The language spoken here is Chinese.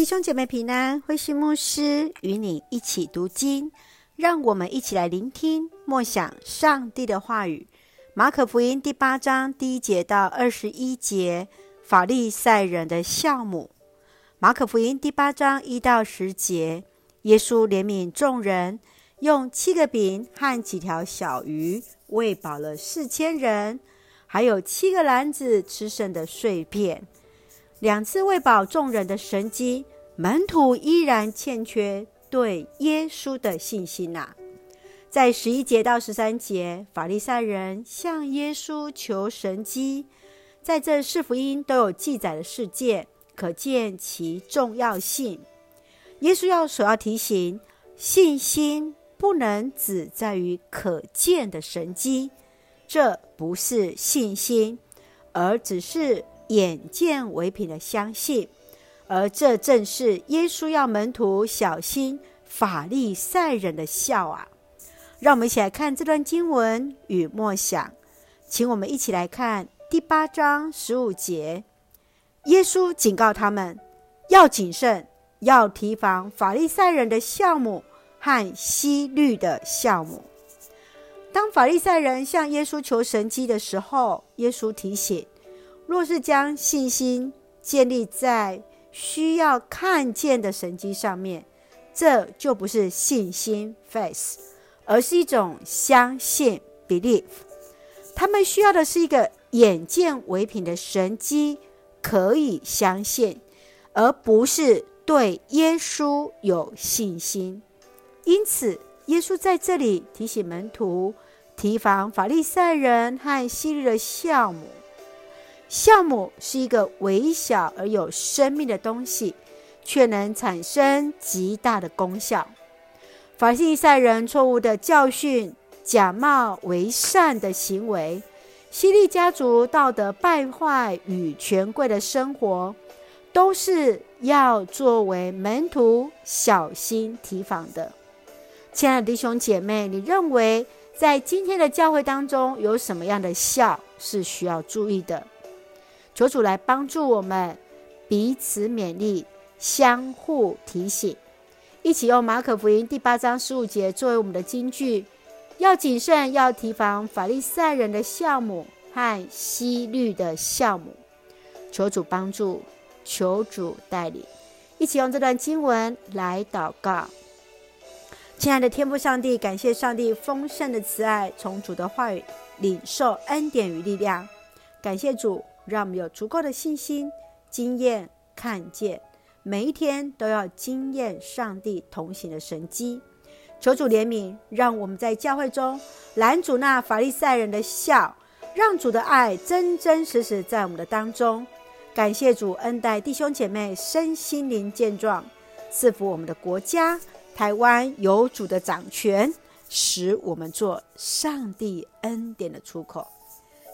弟兄姐妹平安，慧馨牧师与你一起读经，让我们一起来聆听默想上帝的话语。马可福音第八章第一节到二十一节，法利赛人的酵母。马可福音第八章一到十节，耶稣怜悯众人，用七个饼和几条小鱼喂饱了四千人，还有七个篮子吃剩的碎片。两次喂饱众人的神迹，门徒依然欠缺对耶稣的信心呐、在十一节到十三节，法利赛人向耶稣求神迹，在这四福音都有记载的事件，可见其重要性。耶稣要所要提醒，信心不能只在于可见的神迹，这不是信心，而只是。眼见为凭的相信，而这正是耶稣要门徒小心法利赛人的笑啊！让我们一起来看这段经文与默想，请我们一起来看第八章十五节。耶稣警告他们要谨慎，要提防法利赛人的笑目和希律的笑目。当法利赛人向耶稣求神迹的时候，耶稣提醒。若是将信心建立在需要看见的神迹上面，这就不是信心 （faith），而是一种相信 （belief）。他们需要的是一个眼见为凭的神迹，可以相信，而不是对耶稣有信心。因此，耶稣在这里提醒门徒，提防法利赛人和希律的酵母。酵母是一个微小而有生命的东西，却能产生极大的功效。法利赛人错误的教训、假冒为善的行为、希利家族道德败坏与权贵的生活，都是要作为门徒小心提防的。亲爱的弟兄姐妹，你认为在今天的教会当中，有什么样的孝是需要注意的？求主来帮助我们，彼此勉励，相互提醒，一起用马可福音第八章十五节作为我们的金句：要谨慎，要提防法利赛人的酵母和西律的酵母。求主帮助，求主带领，一起用这段经文来祷告。亲爱的天父上帝，感谢上帝丰盛的慈爱，从主的话语领受恩典与力量。感谢主。让我们有足够的信心，经验看见，每一天都要经验上帝同行的神迹。求主怜悯，让我们在教会中拦阻那法利赛人的笑，让主的爱真真实实在我们的当中。感谢主恩待弟兄姐妹身心灵健壮，赐福我们的国家台湾有主的掌权，使我们做上帝恩典的出口。